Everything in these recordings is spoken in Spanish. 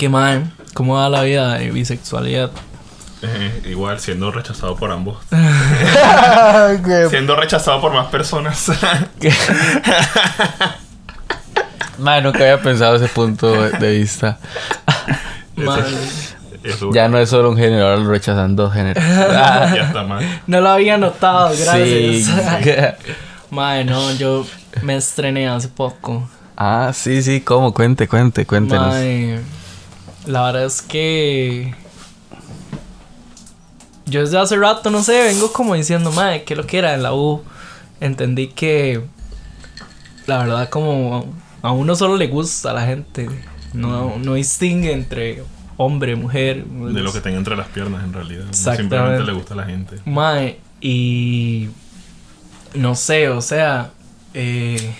¿Qué más? ¿Cómo va la vida de bisexualidad? Eh, igual, siendo rechazado por ambos. Que- siendo rechazado por más personas. Mae, nunca había pensado ese punto de vista. Ya no es solo un género, ahora lo rechazan dos géneros. Ah, ya está mal. no lo había notado, sí. gracias. Mae, no, yo me estrené hace poco. Ah, sí, sí, ¿cómo? Cuente, cuente, cuéntenos. Mae, la verdad es que yo desde hace rato, no sé, vengo como diciendo, mae, que lo que era en la U. Entendí que la verdad como a uno solo le gusta a la gente. No, no distingue entre hombre, mujer. De lo que tenga entre las piernas, en realidad. Simplemente le gusta a la gente. Mae, y no sé, o sea, eh,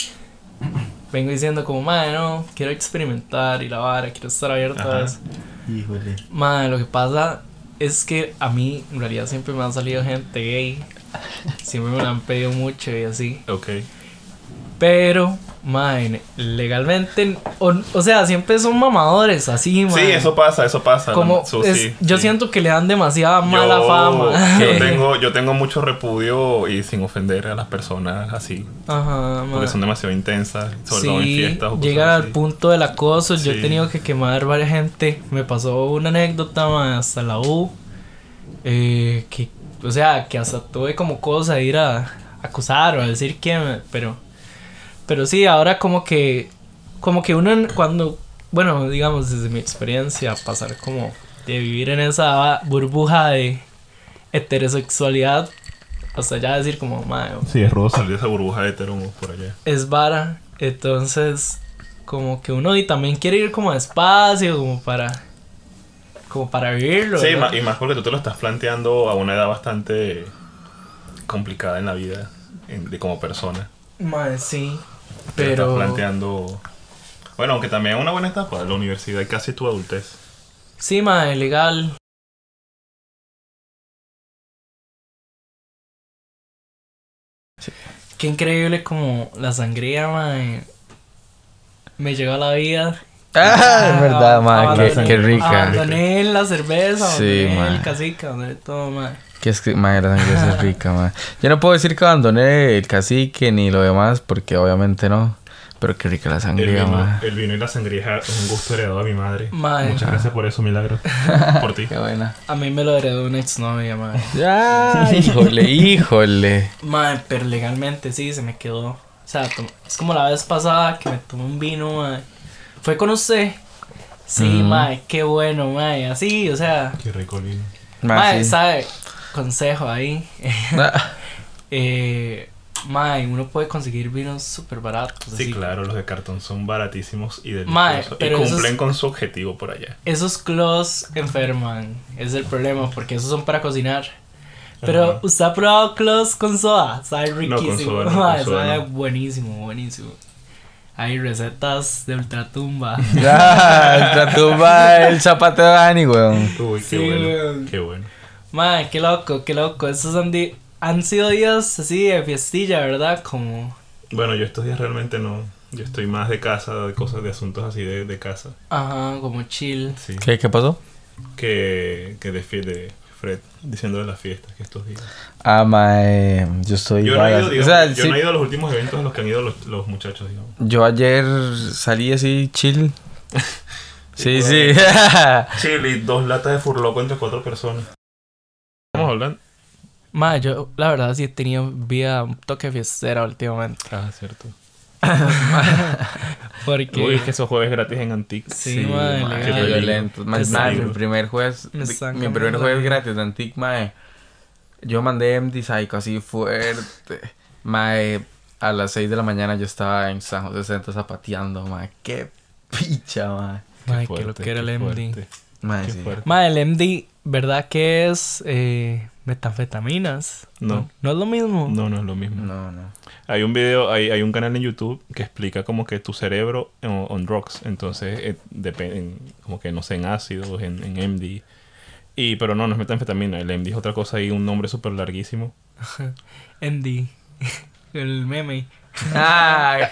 vengo diciendo como, mae, no, quiero experimentar y la vara, quiero estar abierto a Ajá. eso. Híjole. Mae, lo que pasa es que a mí en realidad siempre me han salido gente gay. Siempre me lo han pedido mucho y así. Ok. Pero, mae, legalmente, o, o sea, siempre son mamadores, así, mae. Sí, eso pasa, eso pasa. Como Su- es- sí, yo sí. siento que le dan demasiada mala Yo- fama. Yo tengo, yo tengo mucho repudio y sin ofender a las personas así. Ajá, mae. Porque son demasiado intensas, sobre todo en fiestas o llegan al así. punto del acoso. Yo he tenido que quemar varias gente. Me pasó una anécdota mae, hasta la U. eh, que, o sea, que hasta tuve como cosa de ir a acusar o a decir quién, pero, pero sí, ahora como que, como que uno cuando, bueno, digamos desde mi experiencia, pasar como de vivir en esa burbuja de heterosexualidad, hasta ya decir como, mae, Sí, es rudo salir de esa burbuja de hetero por allá. es vara. Entonces, como que uno y también quiere ir como despacio, como para. Como para vivirlo. Sí, y más porque tú te lo estás planteando a una edad bastante complicada en la vida en- de como persona. Mae, sí. Pero. estás planteando... Bueno, aunque también es una buena etapa, la universidad y casi tu adultez. Sí, mae, legal. Qué increíble como la sangría, mae. Me llegó a la vida. Ah, es verdad, mae, qué, Abandoné- qué rica. Abandoné la cerveza, Sí, abandoné mae. el cacique, abandoné todo, mae. Que es que, mae, la sangre es rica, mae. Yo no puedo decir que abandoné el cacique ni lo demás, porque obviamente no. Pero qué rica la El sangría, vino, mae. el vino y la sangría es un gusto heredado a mi madre. Mae. Muchas gracias por eso, Milagro. Por ti. Qué buena. A mí me lo heredó una exnovia, mae. Ya, híjole, híjole. Mae, pero legalmente sí, se me quedó. O sea, es como la vez pasada que me tomé un vino, mae. Fue con usted. Sí, Ujú. mae, qué bueno, mae. Así, o sea. Qué rico. Mae, Mae, sí. sabe, consejo ahí. Ah, eh, mae, uno puede conseguir vinos súper baratos. Sí, así. claro, los de cartón son baratísimos y Mae, deliciosos. y esos- cumplen con su objetivo por allá. Esos clos enferman. Es el problema, porque esos son para cocinar. Pero Ajá. usted ha probado clos con soda, sabe No, con riquísimo. soda no, con soda sabe no. buenísimo, buenísimo. Hay recetas de ultratumba. Ya, la tumba el zapato de Dani, weón. Uy, qué Sí, bueno. weón. Qué bueno. Mae, qué loco, qué loco. Esos han, di- han sido días así de fiestilla, ¿verdad? Como, Bueno, yo estos días realmente no. Yo estoy más de casa, de cosas, de asuntos así de, de casa. ajá, como chill. Sí. ¿Qué, qué pasó? Que, que de, de Fred diciendo de las fiestas que estos días. Ah, mae, yo estoy Yo no, he ido, digamos, o sea, yo sí, no he ido a los últimos eventos a los que han ido los, los muchachos, digamos. yo ayer salí así chill. Sí, sí. Chile, dos latas de furloco entre cuatro personas. Estamos hablando. Mae, yo la verdad sí he tenido vida un toque fiestera últimamente. Ah, cierto. Porque... Uy, es que esos jueves gratis en Antique. Sí, mae, legal. qué violento. Peligro. mi primer jueves, mi primer jueves gratis de Antic, mae. Yo mandé MD Psycho así fuerte. Mae, a las 6 de la mañana yo estaba en San José Centro zapateando, mae. Qué picha, mae. Mae, que lo que era el MD. Mae, Qué sí. el MD, ¿verdad que es eh, metanfetaminas? No. ¿No es lo mismo? No, no es lo mismo. No, no. Hay un video, hay, hay un canal en YouTube que explica como que tu cerebro on, on drugs. Entonces, eh, depende, como que no sé, en ácidos, en, en MD. Y, pero no, no es metanfetamina. El MD es otra cosa y un nombre súper larguísimo. MD. el meme. Ay.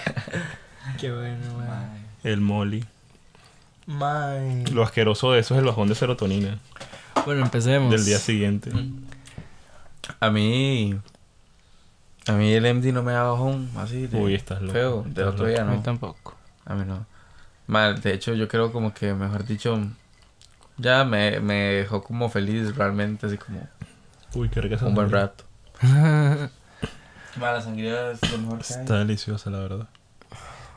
Qué bueno, mae. El Molly. Mae. Lo asqueroso de eso es el bajón de serotonina Bueno, empecemos. del día siguiente. A mí. A mí el MD no me da bajón así. De Uy, estás loco, Feo. Del otro día A mí no. tampoco. A mí no. Mal, de hecho, yo creo como que, mejor dicho, ya me, me dejó como feliz realmente, así como Uy, qué rica esa un buen rato. la sangría es lo mejor que hay. Está deliciosa, la verdad.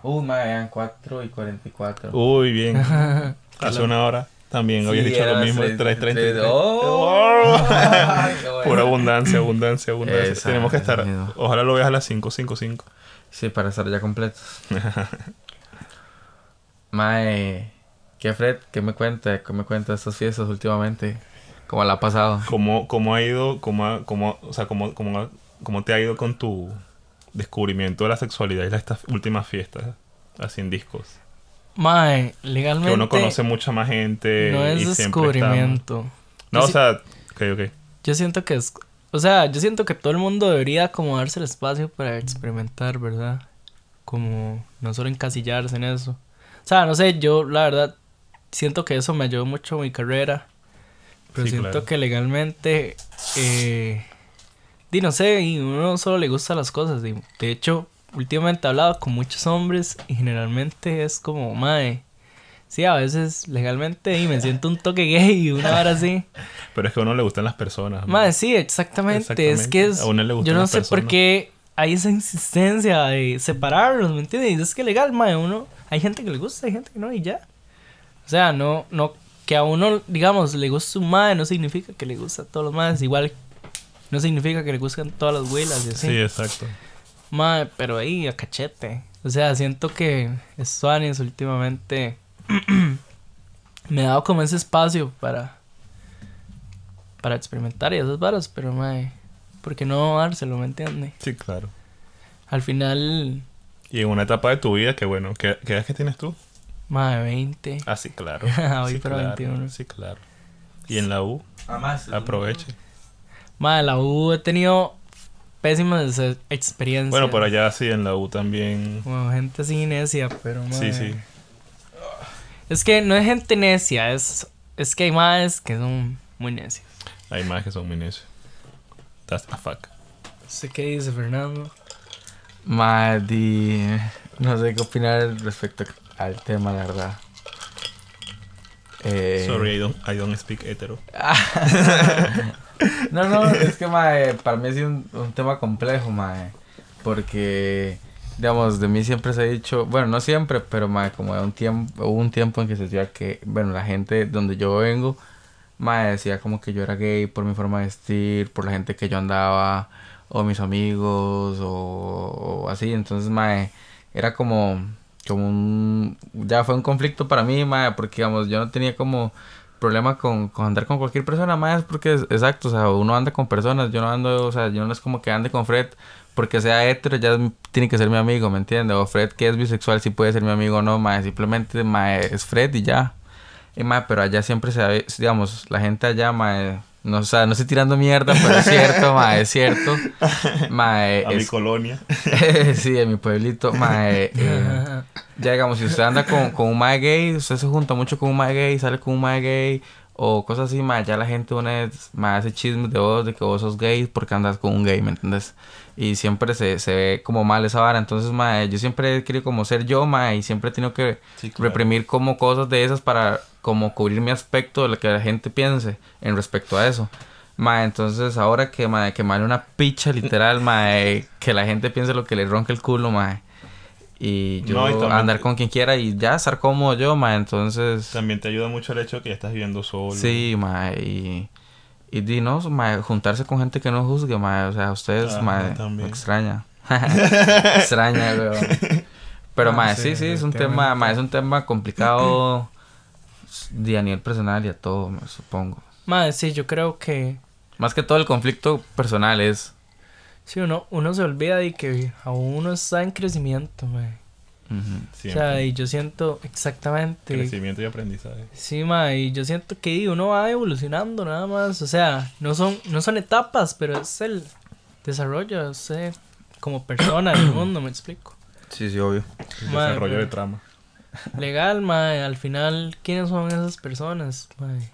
Uy, madre, eran 4 y 44. Uy, bien. Hace una hora también habías Sí, dicho lo mismo. seis- 3.33. tres- ¡Oh! Pura abundancia, abundancia, abundancia. Tenemos que estar. Ojalá lo veas a las 5.55. Sí, para estar ya completos. Mae, ¿qué Fred? ¿Qué me cuenta? ¿Qué me cuenta de estas fiestas últimamente? ¿Cómo la ha pasado? ¿Cómo, cómo ha ido, cómo, ha- cómo, o sea, cómo, cómo, cómo te ha ido con tu descubrimiento de la sexualidad y estas últimas fiestas? Así en discos. Mae, legalmente. Que uno conoce mucha más gente. No es descubrimiento. está- No, Yo o sea, ok, ok. Yo siento que es. O sea, yo siento que todo el mundo debería como darse el espacio para experimentar, ¿verdad? Como no solo encasillarse en eso. O sea, no sé, yo la verdad siento que eso me ayudó mucho en mi carrera. Pero Sí, siento claro. que legalmente. Eh, di, no sé, y uno solo le gusta las cosas. y de hecho, últimamente he hablado con muchos hombres y generalmente es como, mae. Sí, a veces legalmente y me siento un toque gay y una hora así. Pero es que a uno le gustan las personas. ¿no? Madre, sí, exactamente. Es que es. A uno le yo no sé por personas. qué hay esa insistencia de separarlos, ¿me entiendes? Es que legal, madre. Uno, hay gente que le gusta, hay gente que no, y ya. O sea, no, no, que a uno, digamos, le gusta un madre, no significa que le gusta a todos los madres. Igual, no significa que le gustan todas las huelas y así. Sí, exacto. Madre, pero ahí, a cachete. O sea, siento que Suanis últimamente me ha dado como ese espacio para para experimentar y esas varas, pero madre, ¿por qué no dárselo, me entiende? Sí, claro. Al final, Y en una etapa de tu vida, que bueno, ¿qué, qué edad que tienes tú? madre, 20. Ah, sí, claro. Voy sí, para claro. 21. Sí, claro. Y en la U, Además, aproveche. Madre, la U he tenido pésimas experiencias. Bueno, por allá sí, en la U también. Como gente así necia, pero madre. Sí, sí. Es que no es gente necia, es, es que hay más que son muy necios. Hay más que son muy necios. That's a fuck. ¿Usted qué dice, Fernando? Maddy, no sé qué opinar respecto al tema, la verdad. Eh, Sorry, I don't, I don't speak hetero. No, no, es que mae, para mí es un, un tema complejo, mae. Porque, digamos, de mí siempre se ha dicho, bueno, no siempre, pero mae, como un tiempo, hubo un tiempo en que se decía que, bueno, la gente donde yo vengo, mae, decía como que yo era gay por mi forma de vestir, por la gente que yo andaba, o mis amigos, o, o así. Entonces, mae, era como, como un, ya fue un conflicto para mí, mae, porque, digamos, yo no tenía como problema con, con andar con cualquier persona más porque es exacto, o sea, uno anda con personas, yo no ando, o sea, yo no es como que ande con Fred porque sea hetero, ya tiene que ser mi amigo, ¿me entiendes? O Fred que es bisexual sí puede ser mi amigo o no, mae, simplemente mae, es Fred y ya. Y mae, pero allá siempre se ve, digamos, la gente allá, mae, no, o sea, no estoy tirando mierda, pero es cierto, mae, es cierto. Mae, A mi es- colonia. sí, en mi pueblito, mae, eh, ya digamos, si usted anda con, con un mae gay, usted se junta mucho con un mae gay, sale con un mae gay o cosas así, mae, ya la gente une, mae, hace chismes de vos, de que vos sos gay porque andas con un gay, ¿me entiendes? Y siempre se, se ve como mal esa vara, entonces, mae, yo siempre he querido como ser yo, mae, y siempre he tenido que Sí, claro. reprimir como cosas de esas para como cubrir mi aspecto de lo que la gente piense en respecto a eso. Mae, entonces ahora que, mae, que vale una picha literal, mae, que la gente piense lo que le ronca el culo, mae. Y yo No, y también- andar con quien quiera y ya estar cómodo yo, mae, entonces... También te ayuda mucho el hecho de que ya estás viviendo solo. Sí, mae, y... Y di, no, mae, juntarse con gente que no juzgue, mae, o sea, ustedes, mae, también. me extraña. extraña, weón. Pero, Ah, mae, sí, sí, sí, es un tema, mae, es un tema complicado de a nivel personal y a todo, me supongo. Madre, sí, yo creo que Más que todo el conflicto personal es... sí, uno, uno se olvida de que aún uno está en crecimiento, madre. ujú. O sea, y yo siento exactamente. Crecimiento y aprendizaje. Sí, ma, y yo siento que uno va evolucionando nada más. O sea, no son, no son etapas, pero es el desarrollo de usted como persona en el mundo, me explico. Sí, sí, obvio. El desarrollo de trama. legal, mae, al final, ¿quiénes son esas personas, mae?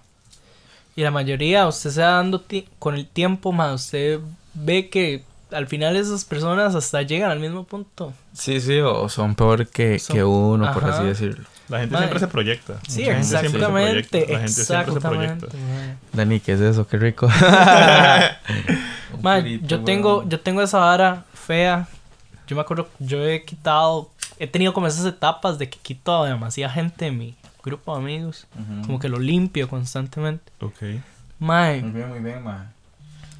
Y la mayoría, usted se va dando con el tiempo, mae, usted ve que al final esas personas hasta llegan al mismo punto. Sí, sí, o son peor que, Son- que uno, por así decirlo. La gente siempre se proyecta. Sí, Mucha gente siempre se exactamente, proyecta. La gente siempre se exactamente, proyecta. Dani, ¿qué es eso? Qué rico. Purito, yo tengo, yo tengo esa vara fea. Yo me acuerdo, yo he quitado, he tenido como esas etapas de que quito a demasiada gente de mi grupo de amigos. Como que lo limpio constantemente. Ok. Mae, Muy bien, muy bien, mae.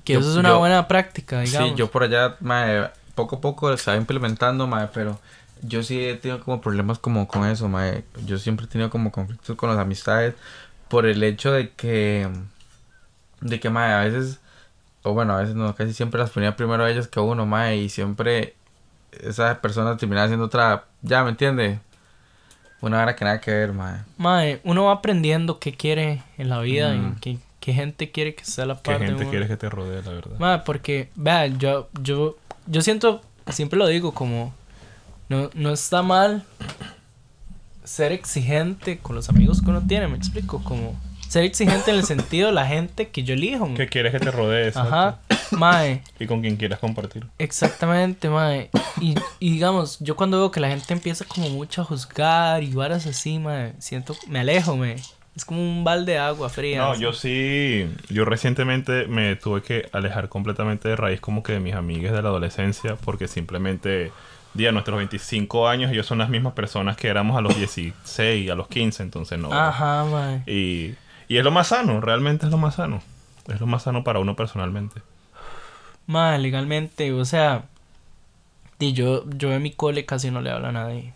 Que Yo- eso es una yo- buena práctica, digamos. Sí, yo por allá, mae, poco a poco estaba implementando, mae, pero yo sí he tenido como problemas como con eso, mae. Yo siempre he tenido como conflictos con las amistades por el hecho de que, de que, mae, a veces, o bueno, a veces no, casi siempre las ponía primero a ellas que a uno, mae, y siempre esa persona terminaba haciendo otra, ya, ¿me entiende? Una hora que nada que ver, mae. Mae, uno va aprendiendo qué quiere en la vida Mm. y qué, qué gente quiere que sea la ¿Qué parte de gente uno. quieres que te rodee, la verdad? Porque, vea, yo, yo, yo siento, siempre lo digo, como, no, no está mal ser exigente con los amigos que uno tiene, me explico, como, ser exigente en el sentido de la gente que yo elijo. ¿Qué quieres que te rodee? exacto. Ajá, mae, Y con quien quieras compartir. exactamente, mae. Y, y digamos, yo cuando veo que la gente empieza como mucho a juzgar y varas así, mae, siento, me alejo, me. Es como un balde de agua fría. No, así. yo sí, yo recientemente me tuve que alejar completamente de raíz como que de mis amigas de la adolescencia porque simplemente, día nuestros 25 años, ellos son las mismas personas que éramos a los 16, a los 15, entonces no. Ajá, mae. Y, y es lo más sano, realmente es lo más sano. Es lo más sano para uno personalmente. Mae, legalmente, o sea, di, yo, yo en mi cole casi no le hablo a nadie.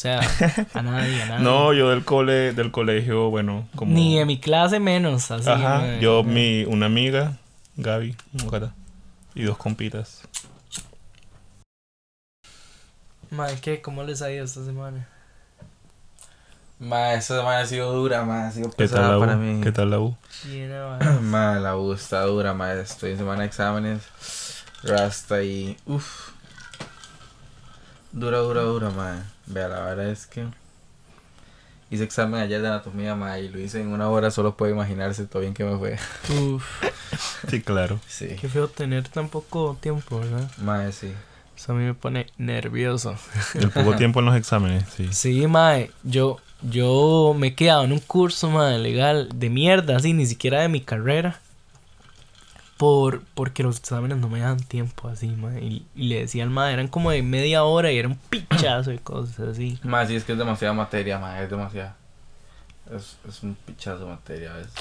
O sea, a nadie, a nadie. No, yo del cole, del colegio, bueno, como... Ni en mi clase menos, así. Ajá, yo, mi, una amiga, Gaby, Bogotá, y dos compitas. Mae, ¿qué? ¿Cómo les ha ido esta semana? Ma, esta semana ha sido dura, ma, ha sido ¿Qué tal pesada para mí. ¿Qué tal la U? Llena, mae. Ma, la U está dura, ma, estoy en semana de exámenes, rasta y, uff, dura, dura, dura, ma. Vea, la verdad es que hice examen ayer de anatomía, ma, y lo hice en una hora, solo puedo imaginarse todo bien que me fue. Uf, Sí, claro. Sí, qué feo tener tan poco tiempo, ¿verdad? ma, sí. Eso a mí me pone nervioso. El poco tiempo en los exámenes, sí. Sí, mae, yo, yo me he quedado en un curso, mae, legal, de mierda, así, ni siquiera de mi carrera. Por, porque los exámenes no me dan tiempo, así, mae. Y, y le decía al mae, eran como de media hora y era un pichazo de cosas así. Ma, sí, es que es demasiada materia, ma, es demasiada. Es, es un pichazo de materia a veces.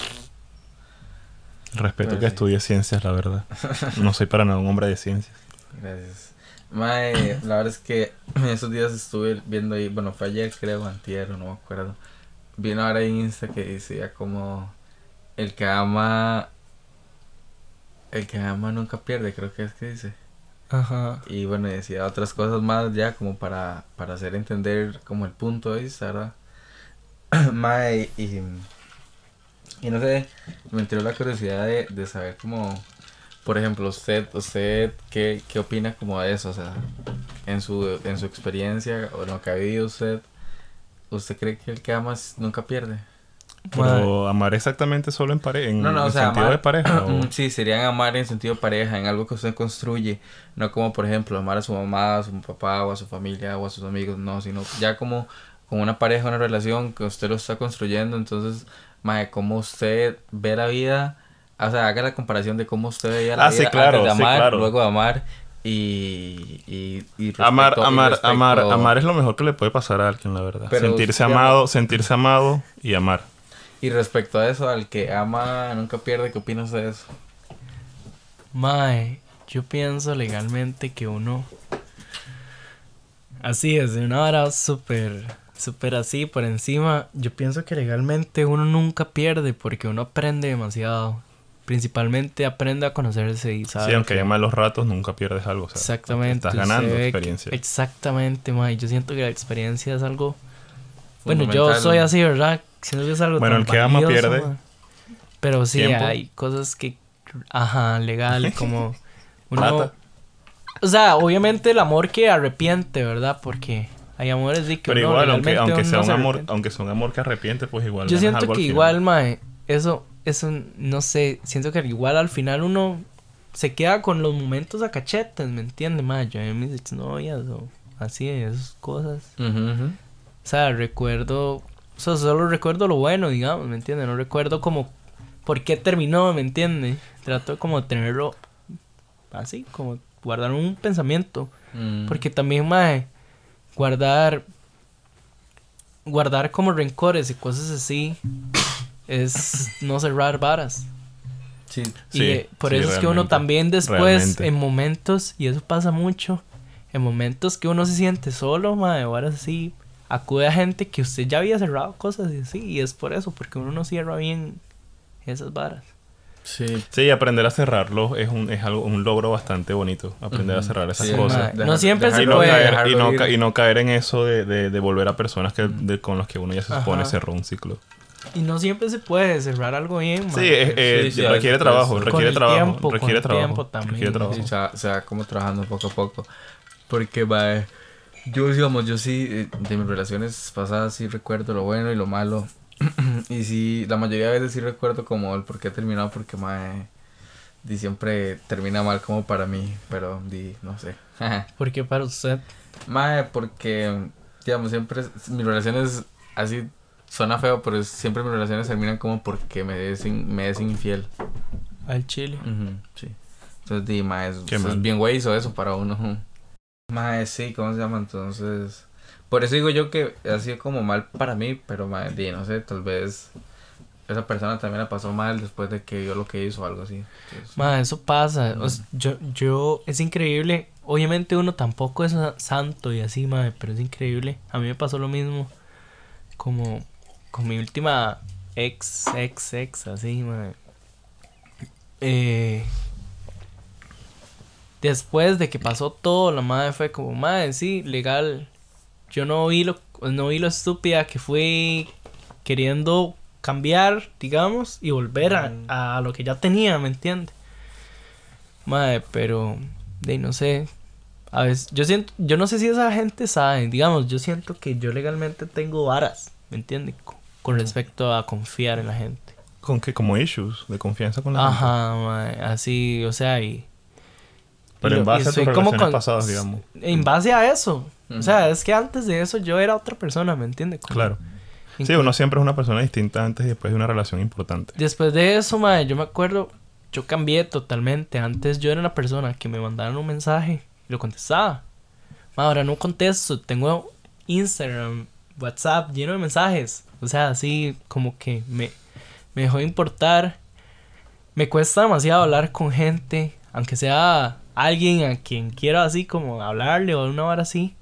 Respeto Pero que sí. estudie ciencias, la verdad. No soy para nada un hombre de ciencias. Gracias. Mae, la verdad es que en esos días estuve viendo ahí, bueno, fue ayer creo, antier, o no me acuerdo. Vi una hora en Insta que decía como el que ama el que ama nunca pierde, creo que es que dice. Ajá. Y bueno, decía otras cosas más ya como para, para hacer entender como el punto de vista, ¿verdad? Mae, y, y no sé, me entró la curiosidad de, de saber como, por ejemplo, usted, usted, ¿qué, qué opina como de eso? O sea, en su, en su experiencia o en lo que ha vivido usted, ¿usted cree que el que ama nunca pierde? Pero amar exactamente solo en pareja, en, No, no, o en sea, sentido amar- de pareja. o- Sí, serían amar en sentido pareja, en algo que usted construye, no como por ejemplo amar a su mamá, a su papá o a su familia o a sus amigos, no, sino ya como con una pareja, una relación que usted lo está construyendo, entonces, mae, cómo usted ve la vida, o sea, haga la comparación de cómo usted veía la Ah, sí, vida claro, antes de sí, amar, claro. luego de amar y y, y Amar, y amar, respecto- amar, amar es lo mejor que le puede pasar a alguien, la verdad. Pero sentirse usted amado, sentirse amado y amar. Y respecto a eso, al que ama nunca pierde, ¿qué opinas de eso? Mae, yo pienso legalmente que uno. Así es, de una hora súper, súper así por encima. Yo pienso que legalmente uno nunca pierde porque uno aprende demasiado. Principalmente aprende a conocerse y sabe. Sí, aunque que- haya malos ratos, nunca pierdes algo. o sea, Exactamente. Estás ganando que- experiencia. exactamente, mae. Yo siento que la experiencia es algo. Bueno, yo soy así, ¿verdad? Siento que es algo Bueno, tan el que ama pierde. Pero sí, Tiempo. hay cosas que. Ajá, legal, como. Uno, o sea, obviamente el amor que arrepiente, ¿verdad? Porque Hay amores sí que Pero uno igual, aunque, sea no un se amor, aunque sea un amor que arrepiente, pues igual. Yo siento que igual, mae, eso, eso, no sé, siento que igual al final uno se queda con los momentos a cachetes, ¿me entiendes, mae? Yo en mis exnovias o así, esas cosas. O sea, recuerdo, o sea, solo recuerdo lo bueno, digamos, ¿me entiendes? No recuerdo como por qué terminó, ¿me entiendes? Trato como de tenerlo así, como guardar un pensamiento. Mm. Porque también, mae, guardar. Guardar como rencores y cosas así. Es no cerrar varas. Sí. y Sí, por sí, eso es que uno también después, realmente. en momentos, y eso pasa mucho, en momentos que uno se siente solo, mae, o ahora sí, acude a gente que usted ya había cerrado cosas y así. Y es por eso, porque uno no cierra bien esas varas. Sí. Sí, aprender a cerrarlo es un, es algo, un logro bastante bonito. Aprender a Ujú. cerrar esas Sí, cosas. No siempre se puede. caer, y, no, y no caer en eso de, de, de volver a personas que, de- con las que uno ya se supone Ajá. cerró un ciclo. Y no siempre se puede cerrar algo bien, Sí, es- eh, Sí, sí, a requiere trabajo, requiere trabajo, tiempo, requiere trabajo, tiempo también. requiere trabajo. Sí, se va, se va como trabajando poco a poco. Porque, va, yo, digamos, yo sí, eh, de mis relaciones pasadas sí recuerdo lo bueno y lo malo. y sí, la mayoría de veces sí recuerdo como el por qué he terminado, porque, mae, di, siempre termina mal como para mí, pero, di, no sé. Porque para usted. mae, porque, digamos, siempre mis relaciones así suena feo, pero es- siempre mis relaciones terminan como porque me es, in- me es infiel. Al chile. Sí. Entonces, di, mae, es, Qué bien güey eso para uno. Mae, sí, ¿cómo se llama? Entonces, por eso digo yo que ha sido como mal para mí, pero mae, di, no sé, tal vez esa persona también la pasó mal después de que yo lo que hizo o algo así. Entonces, Ma, eso pasa. O sea, yo, yo, es increíble. Obviamente uno tampoco es sa- santo y así, madre, pero es increíble. A mí me pasó lo mismo como con mi última ex, ex, ex, así, madre. Eh, después de que pasó todo, la madre fue como, madre, sí, legal. Yo no vi lo, no vi lo estúpida que fui queriendo cambiar, digamos, y volver a, a lo que ya tenía, ¿me entiendes? Madre, pero de no sé. A veces, yo siento, yo no sé si esa gente sabe, digamos, yo siento que yo legalmente tengo varas, ¿me entiendes? Con, con respecto a confiar en la gente. Con que como issues de confianza con la gente. Ajá, madre, así, o sea, y... Pero en base a tus relaciones con- pasadas, digamos. En base a eso. O sea, es que antes de eso yo era otra persona, ¿me entiendes? Claro. Sí, uno siempre es una persona distinta antes y después de una relación importante. Después de eso, madre, yo me acuerdo, yo cambié totalmente. Antes yo era una persona que me mandaban un mensaje y lo contestaba. Ma, ahora no contesto, tengo Instagram, WhatsApp lleno de mensajes. O sea, así como que me, me dejó de importar. Me cuesta demasiado hablar con gente, aunque sea alguien a quien quiero así como hablarle o una hora así.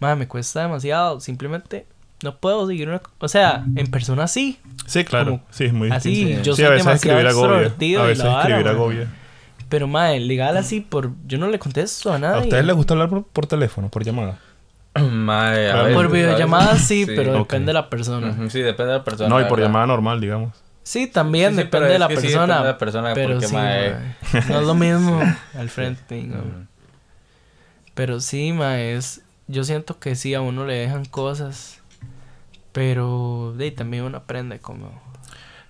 Ma, me cuesta demasiado, simplemente no puedo seguir una... O sea, en persona sí, Sí, claro. Como- sí, es muy así, distinto. yo sí, soy a veces demasiado extrovertido A y veces escribir man. agobia. Pero, madre, legal así por... Yo no le contesto a nadie. ¿A ustedes les gusta hablar por, por teléfono, por llamada? mae, a veces, Por videollamada sí, pero depende de la persona. Sí, depende de la persona. no, y por llamada normal, digamos. Sí, también Sí, sí, pero depende de la sí, persona. depende de la persona, pero porque, sí, mae, no es lo mismo al frente. ¿no? Ujú. Pero sí, mae, es... Yo siento que sí, a uno le dejan cosas. Pero de ahí también uno aprende como...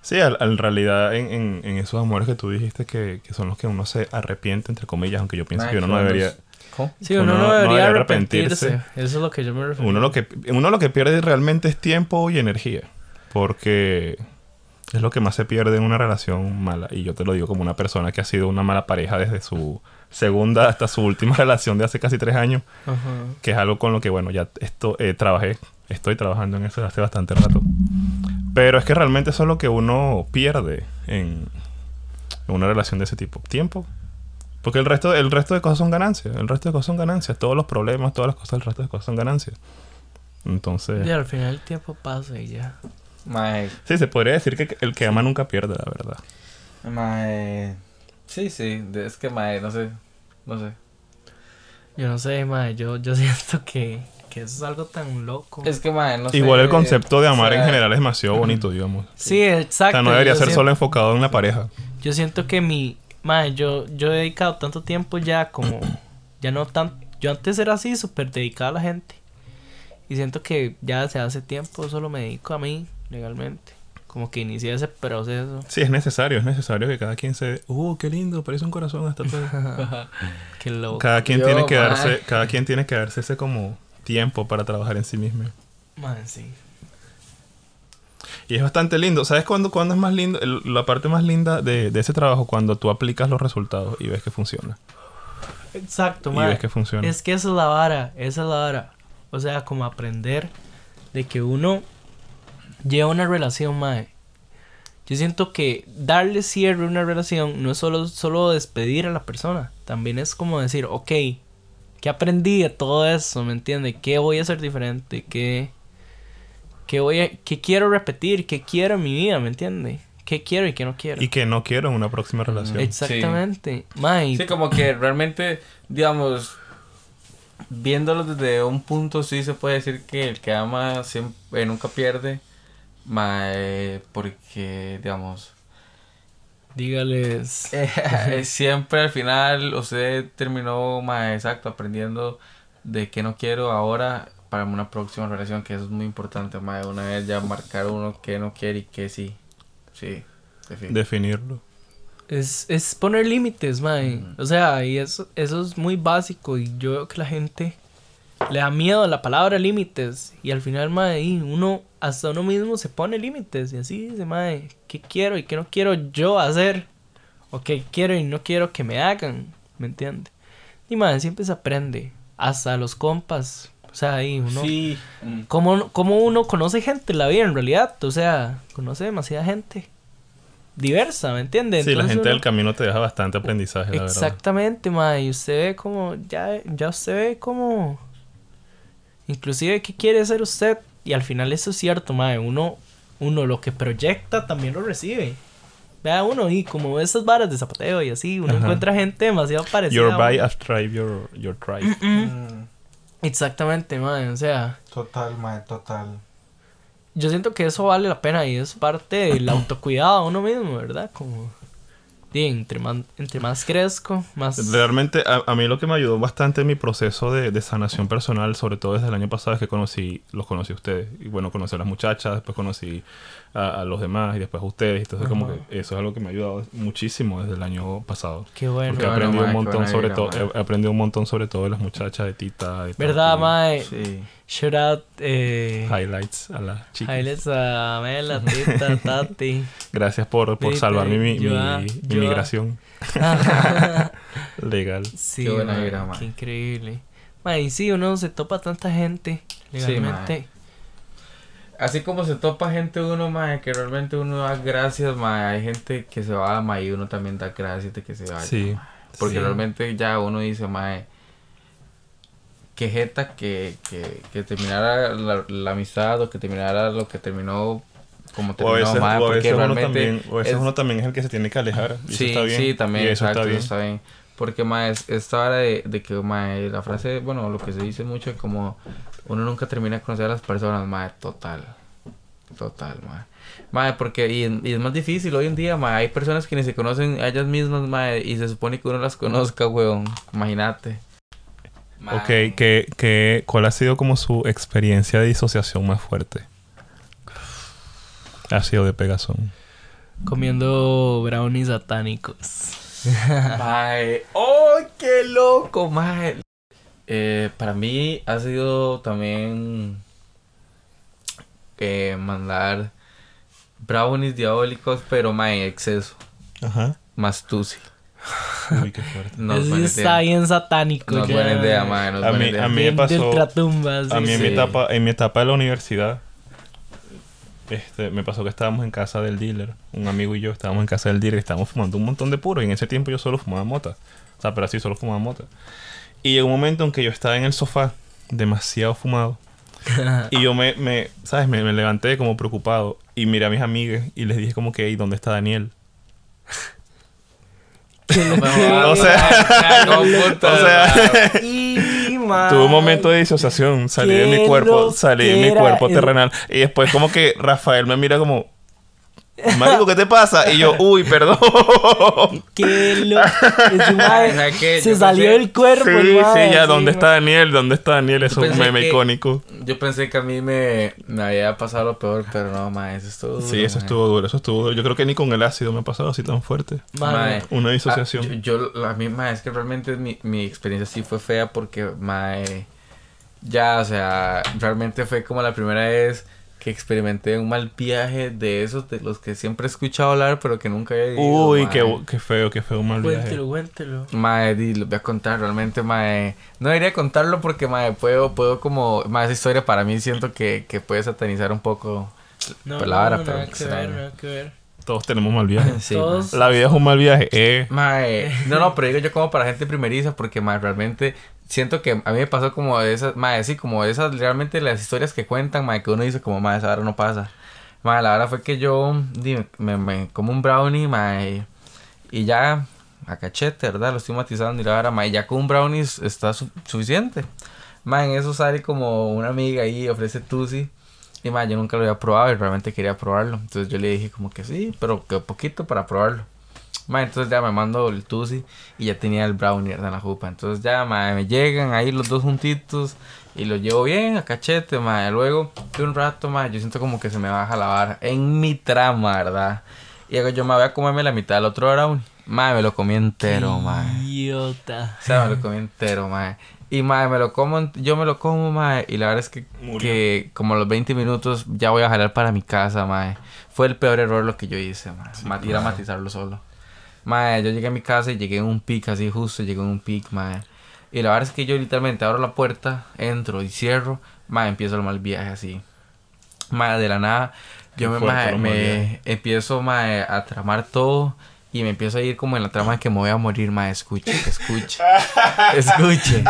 Sí, al- en realidad en, en, en esos amores que tú dijiste que, que son los que uno se arrepiente, entre comillas, aunque yo pienso Mae, que uno no debería... ¿Cómo? Sí, Uno uno, no- debería debería arrepentirse. arrepentirse. Eso es lo que yo me refiero. Uno lo, que, uno lo que pierde realmente es tiempo y energía. Porque es lo que más se pierde en una relación mala. Y yo te lo digo como una persona que ha sido una mala pareja desde su segunda hasta su última relación de hace casi tres años. Que es algo con lo que, bueno, ya esto eh, trabajé. Estoy trabajando en eso hace bastante rato. Pero es que realmente eso es lo que uno pierde en, en una relación de ese tipo. Tiempo. Porque el resto, el resto de cosas son ganancias. El resto de cosas son ganancias. Todos los problemas, todas las cosas, el resto de cosas son ganancias. Entonces... Y al final el tiempo pasa y ya. Mae, Sí, se podría decir que el que ama nunca pierde, la verdad. mae. Sí, sí, es que mae, no sé, no sé. Yo no sé, mae, yo, yo siento que, que eso es algo tan loco. Es que mae, no sé. Igual el concepto de o amar en general es demasiado bonito, digamos. Sí, O exacto. sea, no debería ser siento- solo enfocado en la pareja. Yo siento que mi... Mae, yo, yo he dedicado tanto tiempo ya como... Ya no tan... Yo antes era así, súper dedicado a la gente. Y siento que ya desde hace tiempo solo me dedico a mí, legalmente. Como que inicié ese proceso. Sí, es necesario, es necesario que cada quien se... Uh, qué lindo, parece un corazón hasta todo. Qué loco. cada quien Yo, tiene que darse, cada quien tiene que darse ese como tiempo para trabajar en sí mismo. Man, sí. Y es bastante lindo. ¿Sabes cuándo, cuándo es más lindo? El- la parte más linda de, de ese trabajo cuando tú aplicas los resultados y ves que funciona. Exacto, Y man. ves que funciona. Es que esa es la vara, esa es la vara. O sea, como aprender de que uno lleva una relación, mae. Yo siento que darle cierre a una relación no es solo, solo despedir a la persona. También es como decir, ok, ¿qué aprendí de todo eso? ¿Me entiendes? ¿Qué voy a hacer diferente? ¿Qué, qué, voy a, ¿Qué quiero repetir? ¿Qué quiero en mi vida? ¿Me entiendes? ¿Qué quiero y qué no quiero? Y que no quiero en una próxima relación. Exactamente. Mae, Sí, como que realmente, digamos, viéndolo desde un punto, sí se puede decir que el que ama siempre, nunca pierde. Mae, porque, digamos, dígales. eh, siempre al final usted terminó, mae, exacto, aprendiendo de qué no quiero ahora para una próxima relación, que eso es muy importante, mae, una vez ya marcar uno qué no quiere y qué sí. Sí, definitivamente. Definirlo. Es, es poner límites, mae. O sea, y eso, eso es muy básico. Y yo veo que la gente le da miedo a la palabra límites. Y al final, mae, uno, hasta uno mismo se pone límites. Y así dice, mae, ¿qué quiero y qué no quiero yo hacer? O qué quiero y no quiero que me hagan. ¿Me entiende? Y mae, siempre se aprende. Hasta los compas. O sea, ahí uno. Sí. ¿Cómo, cómo uno conoce gente en la vida en realidad? O sea, conoce demasiada gente diversa, ¿me entiendes? Sí, la Entonces gente uno- del camino te deja bastante aprendizaje, la verdad. Exactamente, ma, y usted ve como, ya, ya usted ve como, inclusive qué quiere ser usted, y al final eso es cierto, ma, uno, uno lo que proyecta también lo recibe. Vea uno, y como esas varas de zapateo y así, uno Ajá. encuentra gente demasiado parecida. Your a buy uno. has tribe your, your tribe. mm, Exactamente, ma, o sea, Total, mae, total. yo siento que eso vale la pena y es parte del autocuidado a uno mismo, ¿verdad? Como, entre más, entre más crezco, más... Realmente, a, a mí lo que me ayudó bastante en mi proceso de, de sanación personal, sobre todo desde el año pasado, es que conocí, los conocí a ustedes. Y bueno, conocí a las muchachas, después conocí a, a los demás y después a ustedes. Entonces, como Ajá. que eso es algo que me ha ayudado muchísimo desde el año pasado. Qué bueno. Porque he aprendido un montón sobre todo, he aprendido un montón sobre todo de las muchachas de Tita, de ¿Verdad, mae? Sí. Shout out, eh... Highlights a las chicas. Highlights a Mela, Tita, Tati. Gracias por, por Viste, salvar mi, mi, yo a- mi yo a- migración legal. sí, Qué buena vibra, mae. qué increíble. Mae, y sí, uno se topa tanta gente legalmente. Así como se topa gente uno, mae, que realmente uno da gracias, mae. Hay gente que se va, mae, y uno también da gracias de que se vaya. Sí. mae. Porque Sí. realmente ya uno dice, mae, que jeta que, que, que terminara la, la amistad o que terminara lo que terminó como O terminó, veces, mae, o porque veces uno realmente también, o veces es- uno también es el que se tiene que alejar. Y Sí, eso está bien. sí, también, Y eso exacto, está bien. eso está bien. Porque, es- esta hora de, de que, mae, la frase, bueno, lo que se dice mucho es como uno nunca termina de conocer a las personas, mae, total. Total, mae. Mae, porque, y, y es más difícil hoy en día, mae, hay personas que ni se conocen a ellas mismas, mae, y se supone que uno las conozca, weón. Imagínate. Mae. Ok, ¿qué, qué, ¿cuál ha sido como su experiencia de disociación más fuerte? Ha sido de pegazón. Comiendo brownies satánicos. Mae, ¡oh, qué loco, mae! Eh, para mí ha sido también eh, mandar brownies diabólicos, pero mae, en exceso. Ajá. Más tusi. Uy, qué fuerte. No es Eso buena está bien satánico. No es buena idea, es A mí- a mí me pasó- A mí en, mi etapa, en mi etapa de la universidad, este, me pasó que estábamos en casa del dealer. Un amigo y yo estábamos en casa del dealer y estábamos fumando un montón de puro. Y en ese tiempo yo solo fumaba mota. O sea, pero así solo fumaba mota. Y llegó un momento en que yo estaba en el sofá, demasiado fumado. y yo me, me ¿sabes? Me, me levanté como preocupado. Y miré a mis amigas y les dije como que, ¿y dónde está Daniel? O sea- no, puta, O sea, Y, Tuve un momento de disociación, salí de mi cuerpo, salí de mi cuerpo terrenal. Y después como que Rafael me mira como, Marico, ¿qué te pasa? Y yo, uy, perdón. Qué lo... Ese mae ¿sabes qué? se Yo salió pensé- del cuerpo, Sí, el sí, ya, ¿dónde está Daniel? ¿Dónde está Daniel? Es un meme que- icónico. Yo pensé que a mí me, me había pasado lo peor, pero no, mae, eso estuvo duro, Sí, eso estuvo duro, eso estuvo duro. Yo creo que ni con el ácido me ha pasado así tan fuerte. Mae, Mae, Una ah, disociación. yo, yo- la misma es que realmente mi, mi experiencia sí fue fea porque, mae, ya, o sea, realmente fue como la primera vez que experimenté un mal viaje de esos de los que siempre he escuchado hablar, pero que nunca he ido, Uy, qué, qué feo, qué feo mal viaje. Cuéntelo, cuéntelo. Mae, di, lo voy a contar realmente, mae. No debería contarlo porque, mae, puedo, puedo como... Mae, esa historia para mí siento que, que puede satanizar un poco No, palabra, no, pero... nada que ver, nada que ver. Todos tenemos mal viaje. Sí, Todos- La vida es un mal viaje. Eh. Mae, no, no, pero digo yo como para gente primeriza porque, mae, realmente siento que a mí me pasó como de esas, mae, sí, como de esas, realmente las historias que cuentan, mae, que uno dice como, mae, esa hora no pasa. Mae, la verdad fue que yo, di, me, me como un brownie, mae, y ya, a cachete, ¿verdad? Lo estoy matizando y la verdad, mae, ya con un brownie está su- suficiente. Mae, en eso sale como una amiga ahí, ofrece tusi. Y mae, yo nunca lo había probado y realmente quería probarlo. Entonces yo le dije como que sí, pero que poquito para probarlo. Ma, entonces ya me mando el tusi y ya tenía el brownie en la jupa. Entonces ya ma, me llegan ahí los dos juntitos y lo llevo bien a cachete, ma. Luego de un rato, ma, yo siento como que se me baja la vara en mi trama, ¿verdad? Y luego yo me voy a comerme la mitad del otro brownie. Ma, me lo comí entero, ma. Idiota. O sea, me lo comí entero, mae. Y mae, me lo como, yo me lo como, mae. Y la verdad es que, que como a los 20 minutos ya voy a jalar para mi casa, mae. Fue el peor error lo que yo hice, mae. Ma- Ir a matizarlo solo. Mae, yo llegué a mi casa y llegué en un pic así justo, llegué en un pic, mae. Y la verdad es que yo literalmente abro la puerta, entro y cierro, mae, empiezo el mal viaje así. Mae, de la nada, yo me, mal me empiezo, mae, a tramar todo. Y me empiezo a ir como en la trama de que me voy a morir, mae. Escuche, escuche. escuche.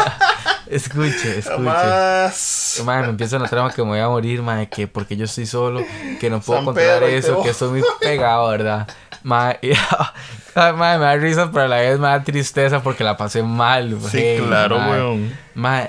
escuche, escuche. Más. Me empiezo en la trama que me voy a morir, mae, que porque yo estoy solo, que no puedo San controlar Pedro, eso, que estoy muy pegado, ¿verdad? Y- mae, me da risa, pero a la vez me da tristeza porque la pasé mal, Sí, claro, weón.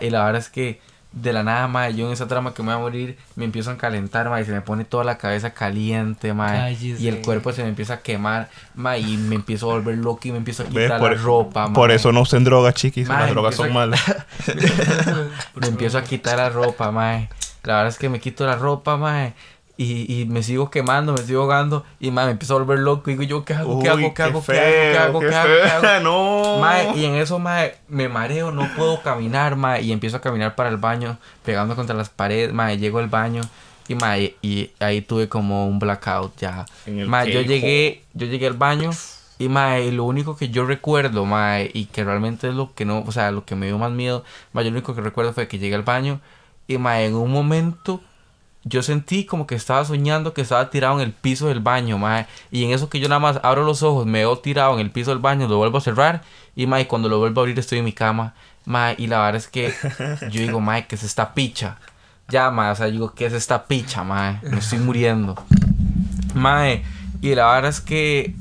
Y la verdad es que de la nada, mae, yo en esa trama que me voy a morir, me empiezo a calentar, mae, y se me pone toda la cabeza caliente, mae, Cállese. y el cuerpo se me empieza a quemar, mae, y me empiezo a volver loco y me empiezo a quitar Por, la ropa, por mae. eso no usen drogas, chiquis. Mae, Las drogas son malas. me empiezo a quitar la ropa, mae. La verdad es que me quito la ropa, mae. Y, y me sigo quemando, me sigo ahogando. Y mae, me empiezo a volver loco. Y digo yo, ¿qué hago? ¿Qué hago? ¿Qué hago? ¿Qué hago? ¿Qué hago? qué ¿Qué hago? No. Y en eso, mae, me mareo, no puedo caminar, mae. Y empiezo a caminar para el baño, pegando contra las paredes, mae. Llego al baño. Y mae, y ahí tuve como un blackout ya. Mae, yo llegué, yo llegué al baño. Y mae, lo único que yo recuerdo, mae, y que realmente es lo que no, o sea, lo que me dio más miedo, mae, yo lo único que recuerdo fue que llegué al baño y mae, en un momento yo sentí como que estaba soñando que estaba tirado en el piso del baño, mae. Y en eso que yo nada más abro los ojos, me veo tirado en el piso del baño, lo vuelvo a cerrar. Y mae, cuando lo vuelvo a abrir estoy en mi cama. Mae, y la verdad es que yo digo, mae, ¿qué es esta picha? Ya, mae, o sea, digo, ¿qué es esta picha, mae? Me estoy muriendo. Mae, y la verdad es que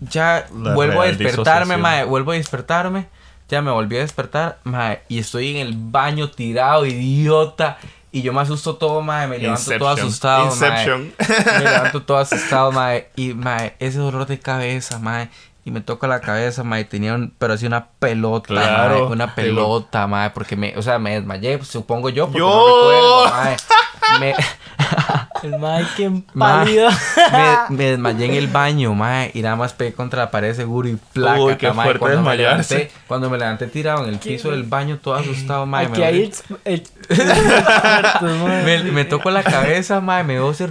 ya La vuelvo a despertarme, mae, vuelvo a despertarme. Ya me volví a despertar, mae, y estoy en el baño tirado, idiota. Y yo me asusto todo, mae, me levanto todo Inception. asustado, mae. Inception. Me levanto todo asustado, mae. Y, mae, ese dolor de cabeza, mae. Y me toca la cabeza, mae. Tenía un, pero así una pelota, Claro. mae. Una pelota, mae. Porque me, o sea, me desmayé, pues, supongo yo. Porque Yo. no recuerdo, mae. Me, El mae me, me desmayé en el baño, mae. Y nada más pegué contra la pared seguro y placa, Uy, qué fuerte cuando me desmayarse. levanté, cuando me levanté tirado en el piso del baño, todo asustado, mae. Aquí me el- el- me, me toco la cabeza, mae. Me veo ese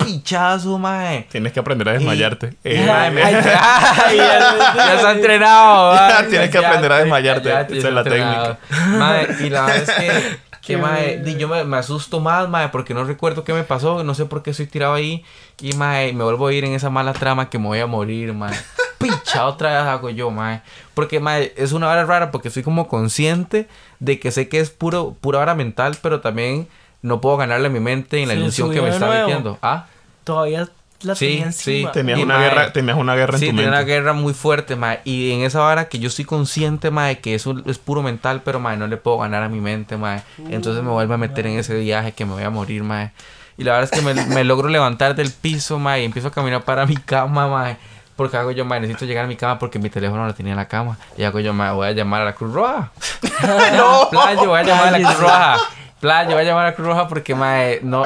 raspichazo, mae. Tienes que aprender a desmayarte. Eh, Ay, me- Ay, Ay, ya, ya se ha entrenado. Ya tienes que aprender a desmayarte, cállate, esa ya es la entrenado. Mae, y la verdad es que, que mae, yo me, me asusto más, mae, porque no recuerdo qué me pasó, no sé por qué estoy tirado ahí. Y mae, me vuelvo a ir en esa mala trama que me voy a morir, mae. Picha, otra vez hago yo, mae. Porque, mae, es una hora rara porque soy como consciente de que sé que es puro, pura hora mental, pero también no puedo ganarle a mi mente en la ilusión que me está nuevo. metiendo. Ah. Todavía la Sí, tenía sí, encima. Tenías Y, una, mae, guerra, tenías una guerra en Sí, tu mente. una guerra muy fuerte, mae. Y en esa hora que yo estoy consciente, mae, que eso es puro mental, pero, mae, no le puedo ganar a mi mente, mae. Entonces me vuelvo a meter en ese viaje que me voy a morir, mae. Y la verdad es que me, me logro levantar del piso, mae, y empiezo a caminar para mi cama, mae. Porque hago yo, mae, necesito llegar a mi cama porque mi teléfono lo tenía en la cama. Y hago yo, mae, voy a llamar a la Cruz Roja. no, playo, voy a llamar a la Cruz Cállese. Roja. Playo, voy a llamar a Cruz Roja porque, mae, no,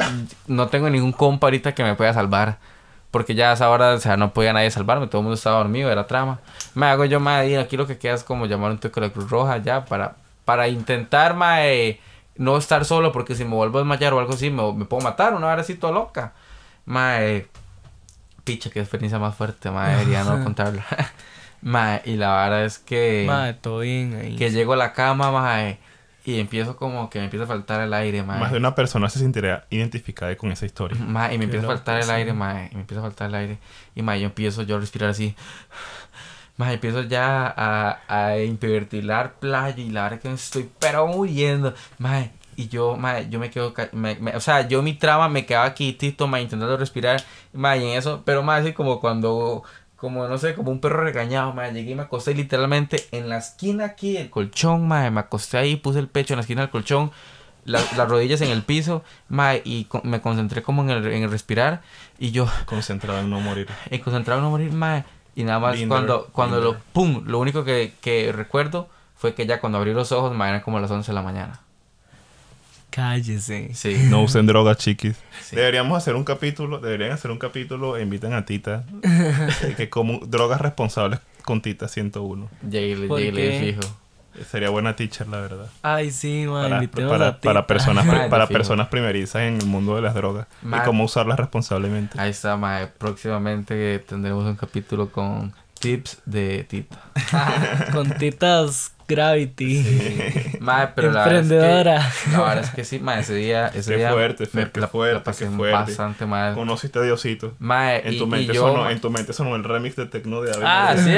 no tengo ningún compa ahorita que me pueda salvar. Porque ya a esa hora, o sea, no podía nadie salvarme, todo el mundo estaba dormido, era trama. Me hago yo, mae, aquí lo que queda es como llamar un toque a la Cruz Roja ya para, para intentar, mae, no estar solo porque si me vuelvo a desmayar o algo así, me, me puedo matar, una hora así toda loca. Mae, picha, qué experiencia más fuerte, mae, debería no contarla. mae, y la verdad es que, Mae, todo bien ahí. que llego a la cama, mae, y empiezo como que me empieza a faltar el aire, mae. Más de una persona se sentirá identificada con esa historia. Ma, y me empieza a faltar el sí. aire, ma, y me empieza a faltar el aire. Y ma, yo empiezo yo a respirar así. Ma, empiezo ya a, a hiperventilar playa y la verdad que me estoy pero muriendo. Ma, y yo, ma, yo me quedo, me- me- o sea, yo mi trama me quedaba quietito, ma, intentando respirar, ma, y en eso, pero ma, así como cuando, como no sé, como un perro regañado, ma, llegué y me acosté literalmente en la esquina aquí del colchón, ma, me acosté ahí, puse el pecho en la esquina del colchón, la- las rodillas en el piso, ma, y me concentré como en el, en el respirar, y yo, Concentrado en no morir. y concentrado en no morir, ma, y nada más Linder, cuando, cuando lo, pum, lo único que, que recuerdo fue que ya cuando abrí los ojos, ma, eran como las 11 de la mañana. Cállese. Sí. No usen drogas, chiquis. Sí. Deberíamos hacer un capítulo, deberían hacer un capítulo e invitan a Tita, eh, que como drogas responsables con Tita 101. Llegué, ¿Por llegué, le qué? fijo. Sería buena teacher, la verdad. Ay, sí, mae. Para, invitemos para, a para Tita. personas, Madre, para personas primerizas en el mundo de las drogas Madre. y cómo usarlas responsablemente. Ahí está, ma, próximamente tendremos un capítulo con tips de Tita. Con titas Gravity. Ma, pero la verdad es que- Emprendedora. La verdad es que sí, ma, ese día, ese Qué día fuerte, Fer, qué la, fuerte, la pasé qué fuerte. bastante mal. Conociste a Diosito. Ma, En y, tu, y mente yo, sonó, en tu mente sonó el remix de Tecno de Ave Ah, sí.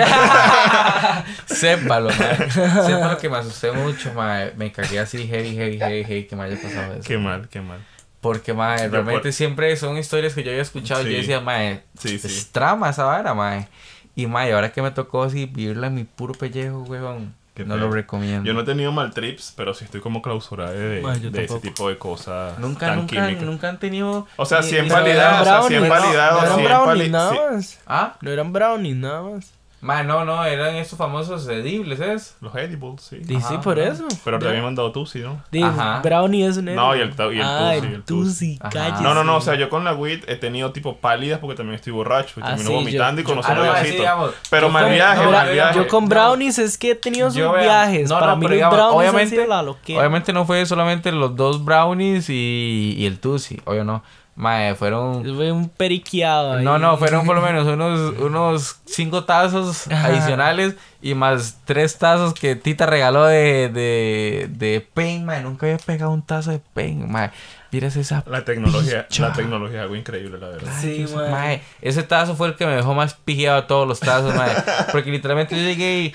Sépalo, ma. Sépalo que me asusté mucho, ma. Me cagué así heavy, heavy, heavy, heavy que me haya pasado eso. Qué mal, qué mal. Porque, ma, Yo realmente por- siempre son historias que yo había escuchado y Sí. yo decía, ma, Sí, sí. es trama esa vara, ma. Y, ma, y ahora que me tocó así vivirla en mi puro pellejo, weón, Qué no feo. lo recomiendo. Yo no he tenido mal trips, pero sí estoy como clausurado de, yo de ese tipo de cosas Nunca, tan nunca, químicas. nunca han tenido... O sea, ni- sí en ni Pero validad, eran o sea, sí en brownies, validado, No sí eran brownies nada más. ¿Ah? No eran brownies nada más. Ma, no, no, eran estos famosos edibles, ¿es? Los edibles, sí. Di, sí, por eso. Pero te habían mandado tú, sí, ¿no? Ajá. brownie es un No, edible. y el y el ah, tusi, el el tusi. tusi, cállese. No, no, no, o sea, yo con la weed he tenido tipo pálidas porque también estoy borracho y Ah, termino sí, vomitando yo- y Ah, no, sí, Diosito. digamos, Pero mal con- viaje, no, mal viaje. Yo con No. brownies es que he tenido sus viajes. no, Para no, mí pero los digamos, brownies han obviamente- sido la loquera. Obviamente no fue solamente los dos brownies y, y el tusi, obvio no. Mae, fueron... Fue un periqueado ahí. No, no, fueron por lo menos unos, unos cinco tazos adicionales y más tres tazos que Tita regaló de, de, de Pain, mae. Nunca había pegado un tazo de Pain, mae. Miras esa... La tecnología, Picha. la tecnología es algo increíble, la verdad. Sí, mae. mae, Ese tazo fue el que me dejó más pijeado de todos los tazos, mae. Porque literalmente yo llegué y...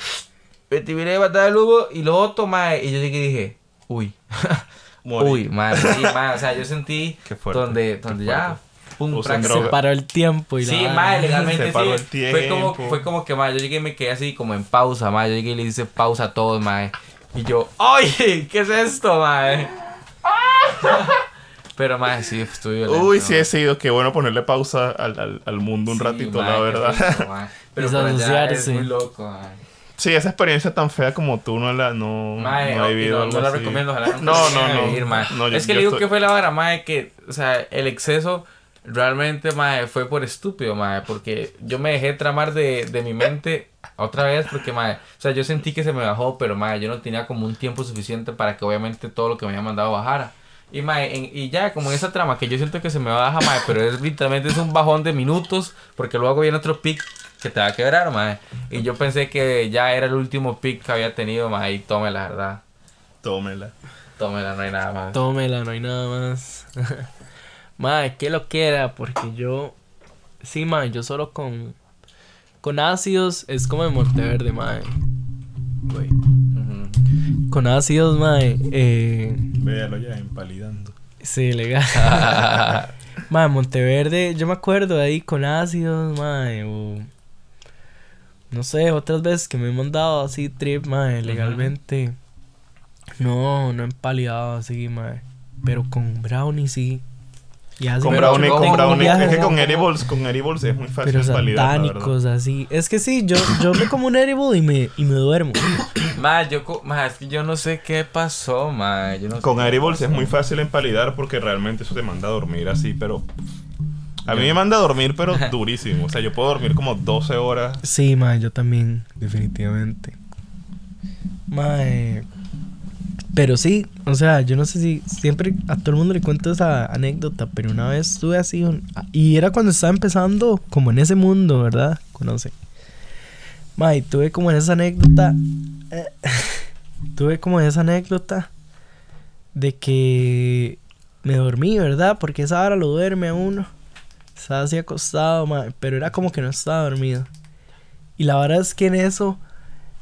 Me tiré de batalla de Lugo y lo otro, mae. Y yo llegué y dije... Uy. Morí. Uy, mae. Sí, mae. O sea, yo sentí... Qué fuerte, Donde, donde ya... Pum, droga. Se paró el tiempo y la Sí, mae, legalmente Se paró sí. el Fue como, tiempo. fue como que, mae, yo llegué y me quedé así como en pausa, mae. Yo llegué y le hice pausa a todos, mae. Y yo, ¡ay! ¿Qué es esto, mae? Pero, mae, sí, estuve violento. Uy, sí he sido. Qué bueno ponerle pausa al, al, al mundo un Sí, ratito, la verdad. rico. Pero allá es muy loco, mae. Sí, esa experiencia tan fea como tú no la no, Mae, no he vivido no, algo no la así. recomiendo, ojalá No, no, no. vivir, mae. No, yo- es que le digo estoy- que fue la vara, mae, que, o sea, el exceso realmente, mae, fue por estúpido, mae, porque yo me dejé tramar de, de mi mente otra vez porque, mae, o sea, yo sentí que se me bajó, pero, mae, yo no tenía como un tiempo suficiente para que obviamente todo lo que me había mandado bajara. Y, mae, en- y ya, como en esa trama que yo siento que se me baja, mae, pero es literalmente es un bajón de minutos, porque luego viene otro pic que te va a quebrar, mae. Y yo pensé que ya era el último pic que había tenido, mae, y tome la verdad. Tómela. Tómela, no hay nada más. Tómela, no hay nada más. Mae, que lo quiera, porque yo. Sí, mae, yo solo con. Con ácidos es como en Monteverde, mae. Güey. Con ácidos, mae. Eh, Véalo ya, empalidando. sí, legal. mae, Monteverde, yo me acuerdo ahí con ácidos, mae. O. No sé, otras veces que me he mandado así trip, mae, legalmente. No, no he empalidado así, mae. Pero con brownie sí. Y Con brownie, con brownie. Es que con edibles, con edibles es muy fácil pero validar, satánicos así. Es que sí, yo, yo me como un edible y me, y me duermo. Ma, yo, co- ma, es que yo no sé qué pasó, ma. Yo no Con edibles es muy fácil empalidar porque realmente eso te manda a dormir así, pero... A mí me manda a dormir, pero durísimo. O sea, yo puedo dormir como 12 horas. Sí, mae, yo también, definitivamente. Mae. Pero sí, o sea, yo no sé si siempre a todo el mundo le cuento esa anécdota, pero una vez estuve así un- y era cuando estaba empezando como en ese mundo, ¿verdad? Conoce. Mae, tuve como esa anécdota eh, tuve como esa anécdota de que me dormí, ¿verdad? Porque esa hora lo duerme a uno. Estaba así acostado, mae, pero era como que no estaba dormido. Y la verdad es que en eso,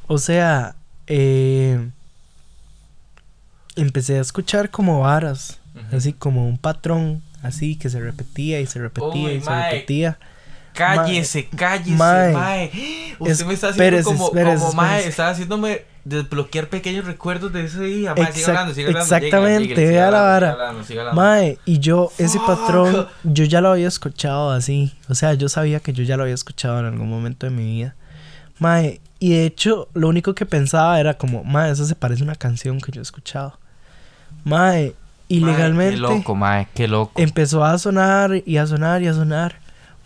o sea, eh, empecé a escuchar como varas, así como un patrón, así que se repetía y se repetía y se mae. repetía. Cállese, cállese, Mae. mae. Usted me está haciendo Espérese, como, espérese, como mae, está haciéndome desbloquear pequeños recuerdos de ese día. Mae, sigue Exact- hablando, sigue hablando. exactamente, llegue, llegue, sigue vea la vara. sigue hablando, sigue hablando. Mae, y yo, ese Fuck. patrón, yo ya lo había escuchado así. O sea, yo sabía que yo ya lo había escuchado en algún momento de mi vida. Mae, y de hecho, lo único que pensaba era como, mae, eso se parece a una canción que yo he escuchado. Mae, y Mae, legalmente Qué loco, mae, qué loco. empezó a sonar y a sonar y a sonar.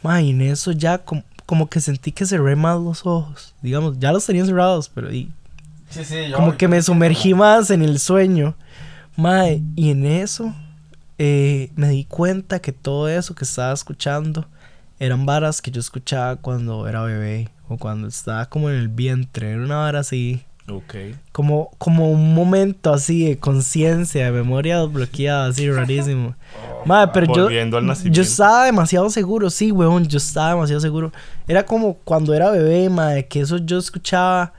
Mae, y en eso ya como, como que sentí que cerré más los ojos. Digamos, ya los tenía cerrados, pero y, Sí, sí, yo- como que me sumergí más en el sueño. Mae, y en eso eh, me di cuenta que todo eso que estaba escuchando eran varas que yo escuchaba cuando era bebé o cuando estaba como en el vientre. Era una vara así, Ok. como, como un momento así de conciencia, de memoria desbloqueada, así rarísimo. Mae, pero yo, Volviendo al nacimiento. yo estaba demasiado seguro, sí, weón, yo estaba demasiado seguro. Era como cuando era bebé, mae, que eso yo escuchaba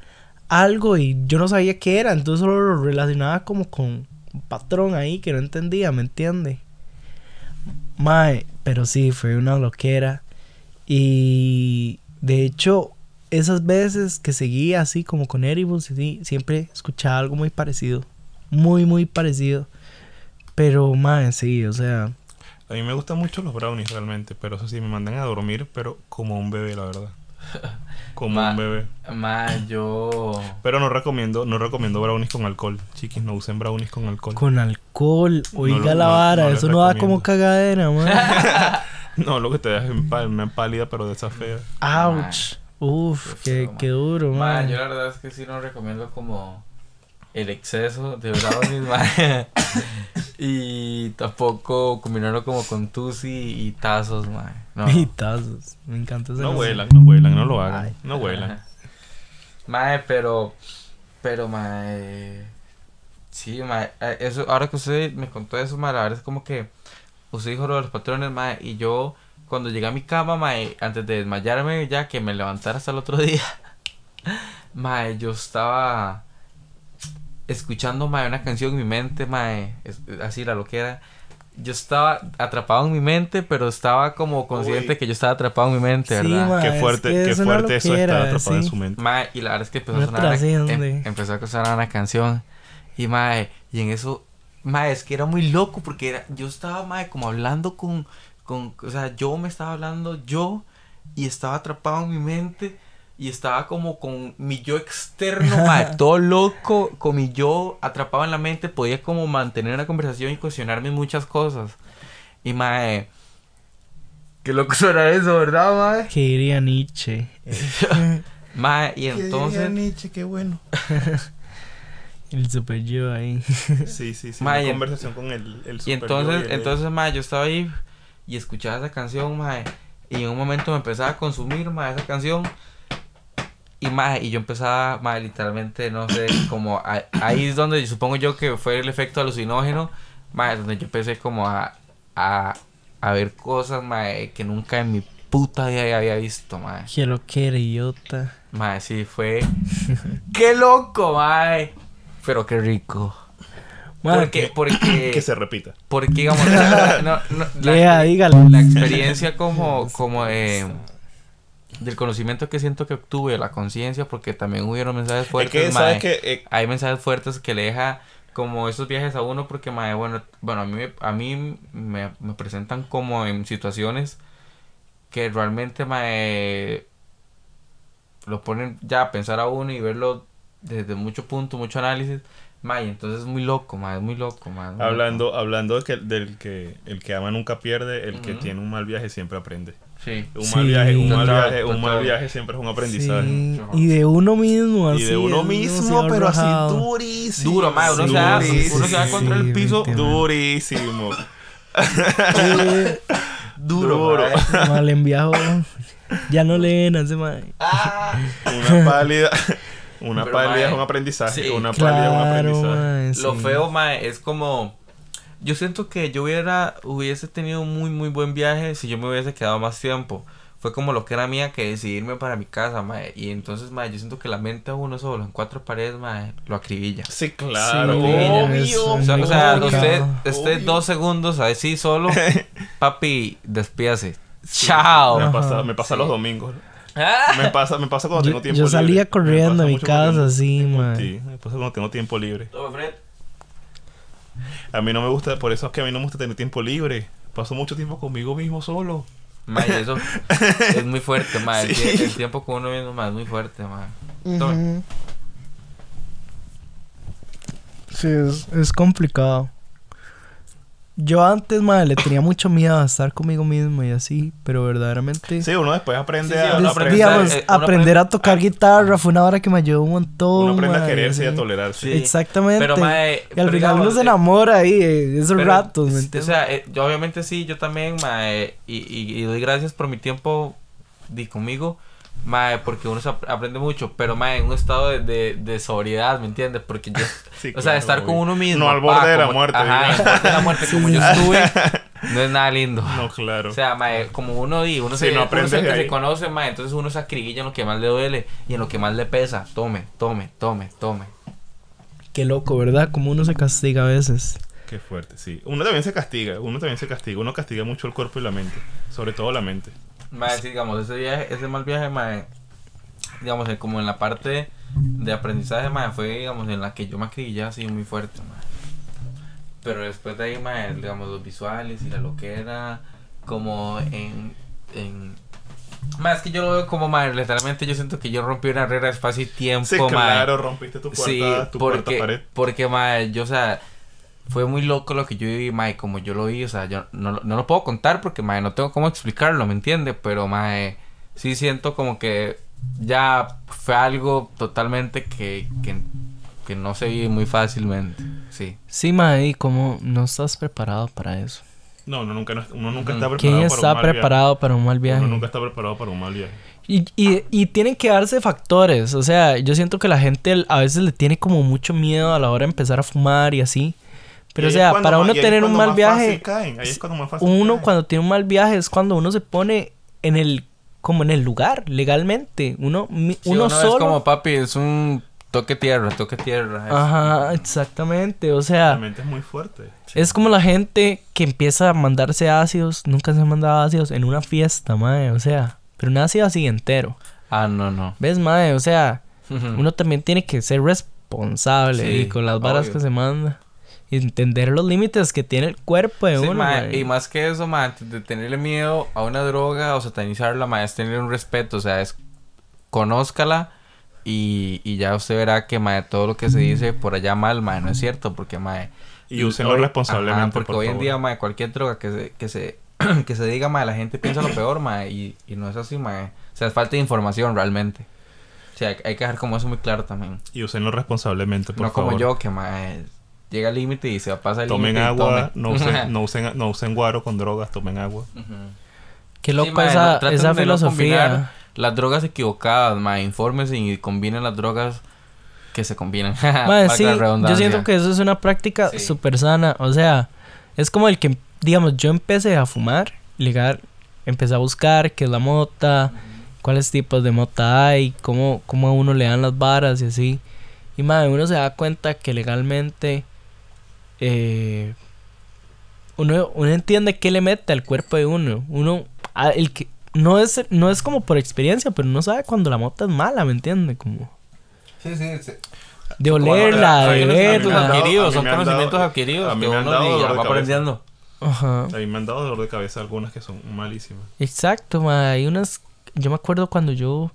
algo y yo no sabía qué era, entonces solo lo relacionaba como con un patrón ahí que no entendía, ¿me entiende? Mae, pero sí, fue una loquera. Y de hecho, esas veces que seguía así como con Edibles, sí, siempre escuchaba algo muy parecido. Muy, muy parecido. Pero, mae, sí, o sea, A mí me gustan mucho los brownies realmente, pero eso sí, me mandan a dormir, pero como un bebé, la verdad. Como Ma- un bebé. Mae, yo. Pero no recomiendo, no recomiendo brownies con alcohol. Chiquis, no usen brownies con alcohol. con alcohol, oiga lo- la no- vara, no eso no da como cagadera, man. No, lo que te deja una pálida, pero de esa fea. Ouch. Uf, Qué qué, duro, man. yo la verdad es que sí no recomiendo como el exceso de brownies, mae. y tampoco combinarlo como con tusi y tazos, mae. No. Y tazos. Me encanta ese No huelan, no huelan, no lo hagan. Ay. No huelan. Mae, pero. Pero, mae. Sí, mae. eh, Eso, ahora que usted me contó eso, mae, la verdad es como que. Usted dijo lo de los patrones, mae. Y yo, cuando llegué a mi cama, mae, antes de desmayarme, ya que me levantara hasta el otro día. Mae, yo estaba. Escuchando, mae, una canción en mi mente, mae. es- así la loquera. Yo estaba atrapado en mi mente, pero estaba como consciente Uy. que yo estaba atrapado en mi mente, Sí, ¿verdad? mae. Qué es fuerte, que qué es fuerte eso está atrapado en sí. su mente. Mae, y la verdad es que empezó a sonar una, em- empezó a sonar una canción y mae, y en eso mae, es que era muy loco porque era yo estaba mae como hablando con con o sea, yo me estaba hablando yo y estaba atrapado en mi mente y estaba como con mi yo externo, mae, todo loco, con mi yo atrapado en la mente, podía como mantener una conversación y cuestionarme muchas cosas. Y mae, qué loco suena eso, ¿verdad, mae? Que diría Nietzsche. Mae, y entonces Nietzsche, qué bueno. El super yo ahí. Sí, sí, sí. Ma, una y- conversación con el, el Y super entonces, yo y el- entonces, mae, yo estaba ahí y escuchaba esa canción, mae. Y en un momento me empezaba a consumir, mae, esa canción. Y, mae, y yo empezaba, mae, literalmente, no sé, como a- ahí es donde supongo yo que fue el efecto alucinógeno, mae, donde yo empecé como a, a, a ver cosas, mae, que nunca en mi puta vida había visto, mae. Que lo que idiota. Mae, sí, fue... ¡Qué loco, mae! Pero qué rico. Porque, porque... que se repita. Porque, digamos, la, no, no, la, Yeah, dígalo. la experiencia como, como eh, del conocimiento que siento que obtuve, la conciencia, porque también hubieron mensajes Es fuertes, que, mae. ¿sabes que hay mensajes fuertes que le deja como esos viajes a uno porque, mae, bueno, bueno, a mí, me- a mí me, me presentan como en situaciones que realmente, mae, lo ponen ya a pensar a uno y verlo desde mucho punto, mucho análisis. Mae, entonces es muy loco, mae, es muy loco, muy Hablando, hablando de que, del que el que ama nunca pierde, el que tiene un mal viaje siempre aprende. Sí. Un Sí. mal viaje, un mal Total, viaje, un mal viaje siempre es un aprendizaje. Sí, Y de uno mismo, así. Y de uno mismo, pero así durísimo. Duro, mae, uno se da, uno se da contra el piso. Durísimo. Eh, Duro. Mal enviado. Ya no leen hace mae. Ah. Una pálida. Una Pero, pálida mae, es un aprendizaje. sí. Una pálida es un Claro, aprendizaje. mae, Lo feo, mae, es como... Yo siento que yo hubiera, hubiese tenido un muy, muy buen viaje si yo me hubiese quedado más tiempo. Fue como lo que era mía que decidirme para mi casa, mae. Y entonces, mae, yo siento que la mente a uno solo en cuatro paredes, mae, lo acribilla. Sí, claro. Sí, es obvio. O sea, o sea, usted, Obvio. dos segundos así solo, papi, despídase. Chao. Me pasa, me pasa Sí. los domingos. Me pasa, me pasa cuando Yo, tengo tiempo yo libre. salía Me corriendo pasa de mi casa cuando así. Sí, me pasa cuando tengo tiempo libre. Toma, Fred. A mí no me gusta, por eso es que a mí no me gusta tener tiempo libre. Paso mucho tiempo conmigo mismo solo. Mae, eso es muy fuerte, mae. El Sí. tie- El, tiempo con uno mismo, es muy fuerte, mae. Toma. Sí, es, es complicado. Yo antes, madre, le tenía mucho miedo a estar conmigo mismo y así, pero verdaderamente... Sí, uno después aprende Sí, sí, a, uno Des- aprende- digamos, eh, uno aprender a tocar guitarra fue una hora que me ayudó un montón. uno aprende a quererse y a tolerarse. Sí. Exactamente. Pero, mae, y al pero final uno digamos, se eh, enamora ahí, eh, esos Pero, ratos, ¿me O entiendes? sea, eh, yo obviamente sí, yo también, mae, y, y, y doy gracias por mi tiempo di conmigo, mae, porque uno se ap- aprende mucho, pero mae, en un estado de, de, de sobriedad, ¿me entiendes? Porque yo, Sí, o sea, claro, estar con uno mismo. No al pa, borde de la como- muerte. Ajá, diga. al borde de la muerte, como yo estuve, no es nada lindo. No, claro. O sea, mae, como uno di, uno Sí, se, no que se conoce, mae, entonces uno se acribilla en lo que más le duele y en lo que más le pesa. Tome, tome, tome, tome. Qué loco, ¿verdad? Como uno se castiga a veces. Qué fuerte, sí. Uno también se castiga, uno también se castiga. Uno castiga mucho el cuerpo y la mente. Sobre todo la mente. Mae, sí, digamos, ese viaje, ese mal viaje, mae, digamos, como en la parte de aprendizaje, mae, fue, digamos, en la que yo me acribillé así muy fuerte, mae. Pero después de ahí, mae, digamos, los visuales y la loquera, como en, en... Es que yo lo veo como, mae, literalmente yo siento que yo rompí una regla de espacio y tiempo, Sí, claro, rompiste tu cuarta, Sí, tu porque, pared. porque, mae, yo, o sea, fue muy loco lo que yo viví, mae, como yo lo vi, o sea, yo no, lo- no lo puedo contar porque, mae, no tengo cómo explicarlo, ¿me entiende? Pero, mae, sí siento como que ya fue algo totalmente que, que, que no se vive muy fácilmente, sí. Sí, mae, y como no estás preparado para eso. No, uno nunca, uno nunca está preparado ¿Quién para un está mal viaje. preparado para un mal viaje? Uno nunca está preparado para un mal viaje. Y, y, y tienen que darse factores. O sea, yo siento que la gente a veces le tiene como mucho miedo a la hora de empezar a fumar y así. Pero, o sea, es para más- uno es tener un mal viaje, fácil caen, Ahí es cuando más fácil uno caen. cuando tiene un mal viaje es cuando uno se pone en el, como en el lugar, legalmente. Uno, mi- Sí, uno, es solo. como, papi, es un toque tierra, toque tierra. es- Ajá, exactamente. O La sea, mente es muy fuerte. es como la gente que empieza a mandarse ácidos. Nunca se han mandado ácidos en una fiesta, madre. O sea, pero un ácido así entero. Ah, no, no. ¿Ves, madre? O sea, uno también tiene que ser responsable Sí, y con las varas obvio. que se manda. Entender los límites que tiene el cuerpo de Sí, uno. y más que eso, antes de tenerle miedo a una droga o satanizarla, mae, es tener un respeto, o sea, es conózcala y, y ya usted verá que mae, todo lo que se dice por allá mal, mae, no es cierto, porque mae, Y úsenlo hoy- responsablemente, ajá, porque por hoy en día, mae, cualquier droga que se, que se, que se diga, mae, la gente piensa lo peor, mae, y, y no es así, mae. O sea, es falta de información realmente. O sea, hay, hay que dejar como eso muy claro también. Y úsenlo responsablemente, por no favor. como yo, que mae, llega al límite y se va a pasar el Tomen límite y agua, tome. no usen, no, usen, no usen guaro con drogas, tomen agua. Qué Sí, loco mae, esa, no- esa filosofía. las drogas equivocadas, ma, infórmense y combinen las drogas que se combinan. Sí, yo siento que eso es una práctica Sí. súper sana. O sea, es como el que, digamos, yo empecé a fumar, legal, empecé a buscar qué es la mota, cuáles tipos de mota hay, cómo, cómo a uno le dan las varas y así. Y madre, uno se da cuenta que legalmente eh, uno, uno entiende qué le mete al cuerpo de uno. Uno, a- el que no es, no es como por experiencia, pero uno sabe cuando la mota es mala, ¿me entiende? Como Sí, sí, sí. De olerla, de a mí me han Conocimientos verla. adquiridos, a mí son me han dado- a mí me han dolor de aprendiendo. Ajá. A mí me han dado dolor de cabeza algunas que son malísimas. Exacto, ma. Hay unas. Yo me acuerdo cuando yo.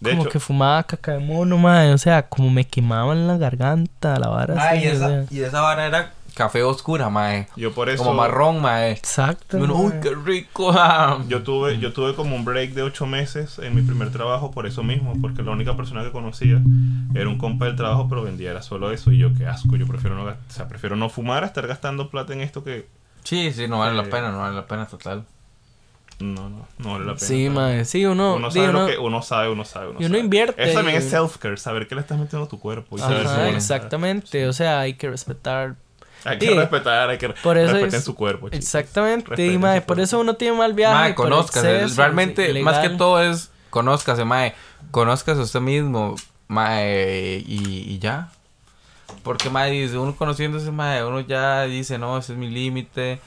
De como hecho, que fumaba caca de mono, ma. O sea, como me quemaban la garganta, la vara. Ay, así, o esa, sea. y esa vara era café oscura, mae. yo por eso... Como marrón, mae. Exacto. Uno, uy, qué rico. ah. Yo tuve, yo tuve como un break de ocho meses en mi primer trabajo por eso mismo, porque la única persona que conocía era un compa del trabajo, pero vendía era solo eso y yo qué asco, yo prefiero no, o sea, prefiero no fumar a estar gastando plata en esto que Sí, sí, no vale la Eh, pena, no vale la pena total. No, no, no vale la pena. Sí, ¿sabes? ma. Sí, uno. Uno sabe uno- lo que uno sabe, uno sabe, uno y uno sabe. invierte Eso también y- es self-care, saber qué le estás metiendo a tu cuerpo y Ajá, exactamente. O sea, hay que respetar. Hay que respetar, hay que Por eso respeten es- su cuerpo. chicos. Exactamente. Respeten Y, por eso uno tiene mal viaje. Mae, conózcase. Realmente, más que todo es conózcase, mae. Conózcase usted mismo, mae, y, y ya. Porque, mae, dice, uno conociéndose, mae, uno ya dice, no, ese es mi límite.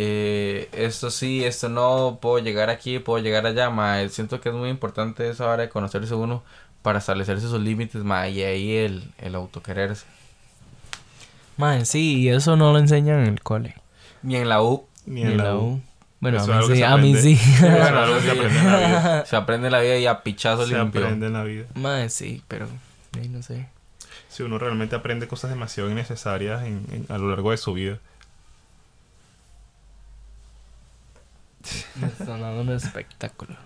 Eh, esto sí, esto no, puedo llegar aquí, puedo llegar allá, mae. Siento que es muy importante esa hora de conocerse uno para establecerse sus límites, mae, y ahí el, el autoquererse. Ma, sí, y eso no lo enseñan en el cole. Ni en la U, Ni en la U. Bueno, Eso a mí sí, se a mí aprende. sí. Bueno, algo se aprende en la vida. se aprende la vida y a pichazo Se limpio. aprende en la vida. Sí, pero. no sé. Si uno realmente aprende cosas demasiado innecesarias en- en- a lo largo de su vida. Están dando un espectáculo.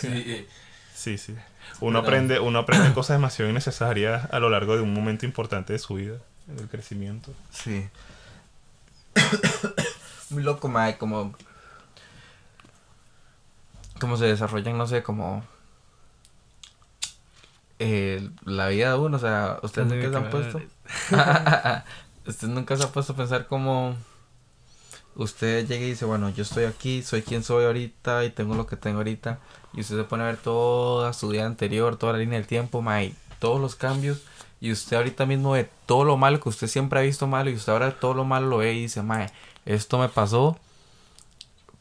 Sí. Sí, sí. Uno aprende, uno aprende cosas demasiado innecesarias a lo largo de un momento importante de su vida, del crecimiento. Sí. Muy loco, mae, como... Cómo se desarrollan, no sé, como... eh, la vida de uno, o sea, ustedes nunca se han puesto... ustedes nunca se han puesto a pensar como... Usted llega y dice, bueno, yo estoy aquí, soy quien soy ahorita y tengo lo que tengo ahorita. Y usted se pone a ver toda su vida anterior, toda la línea del tiempo, mae, todos los cambios. Y usted ahorita mismo ve todo lo malo que usted siempre ha visto malo y usted ahora todo lo malo lo ve y dice, mae, esto me pasó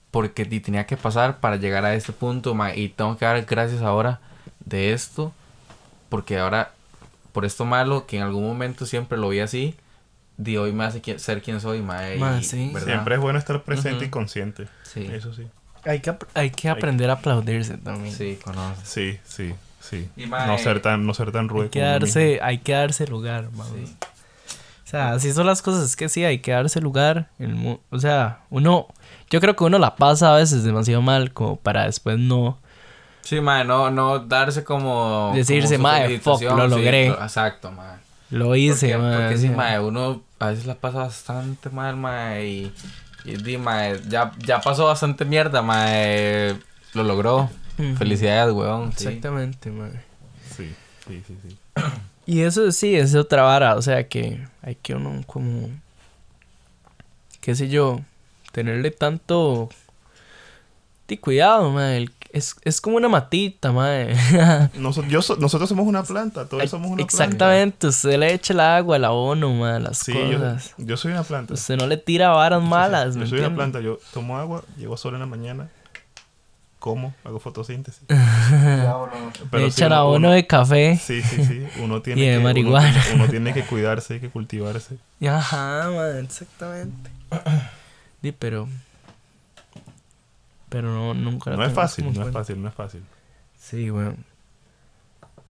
porque tenía que pasar para llegar a este punto, mae, y tengo que dar gracias ahora de esto porque ahora por esto malo que en algún momento siempre lo vi así, de hoy me hace qui- ser quien soy, mae. Sí. ¿verdad? Siempre es bueno estar presente y consciente. Sí. Eso sí. Hay que, hay que aprender a aplaudirse también. Sí, conoce. Sí, sí, sí. Y, No ser tan, no ser tan rudo. Hay que darse, hay que darse lugar. Sí. O sea, así son las cosas, es que sí, hay que darse lugar. en el mu- o sea, uno, yo creo que uno la pasa a veces demasiado mal como para después no. Sí, mae, no, no darse como... Decirse, mae, fuck, lo logré. lo- exacto, mae. Lo hice, porque, porque sí, mae, uno a veces la pasa bastante mal, mae, y, y di, mae, ya, ya pasó bastante mierda, mae, lo logró. Felicidades, weón. sí. Exactamente, mae. Sí, sí, sí, sí. Y eso sí, es otra vara, o sea que hay que uno como, qué sé yo, tenerle tanto cuidado, mae. el- Es, es como una matita, mae. Noso- yo so- nosotros somos una planta, todos somos una planta. Exactamente, usted le echa el agua, el abono, mae, las Sí, yo, cosas. yo soy una planta. Usted no le tira varas malas, Yo ¿me soy una planta, yo tomo agua, llego sol en la mañana, como, hago fotosíntesis. Pero sí, echan uno- abono uno- de café. Sí, sí, sí. Uno tiene Y de que, uno- marihuana. Uno, tiene que cuidarse, hay que cultivarse. Ajá, man, exactamente. Di, pero. Pero no, nunca la No es fácil, no es fácil, no es fácil. Sí, weón.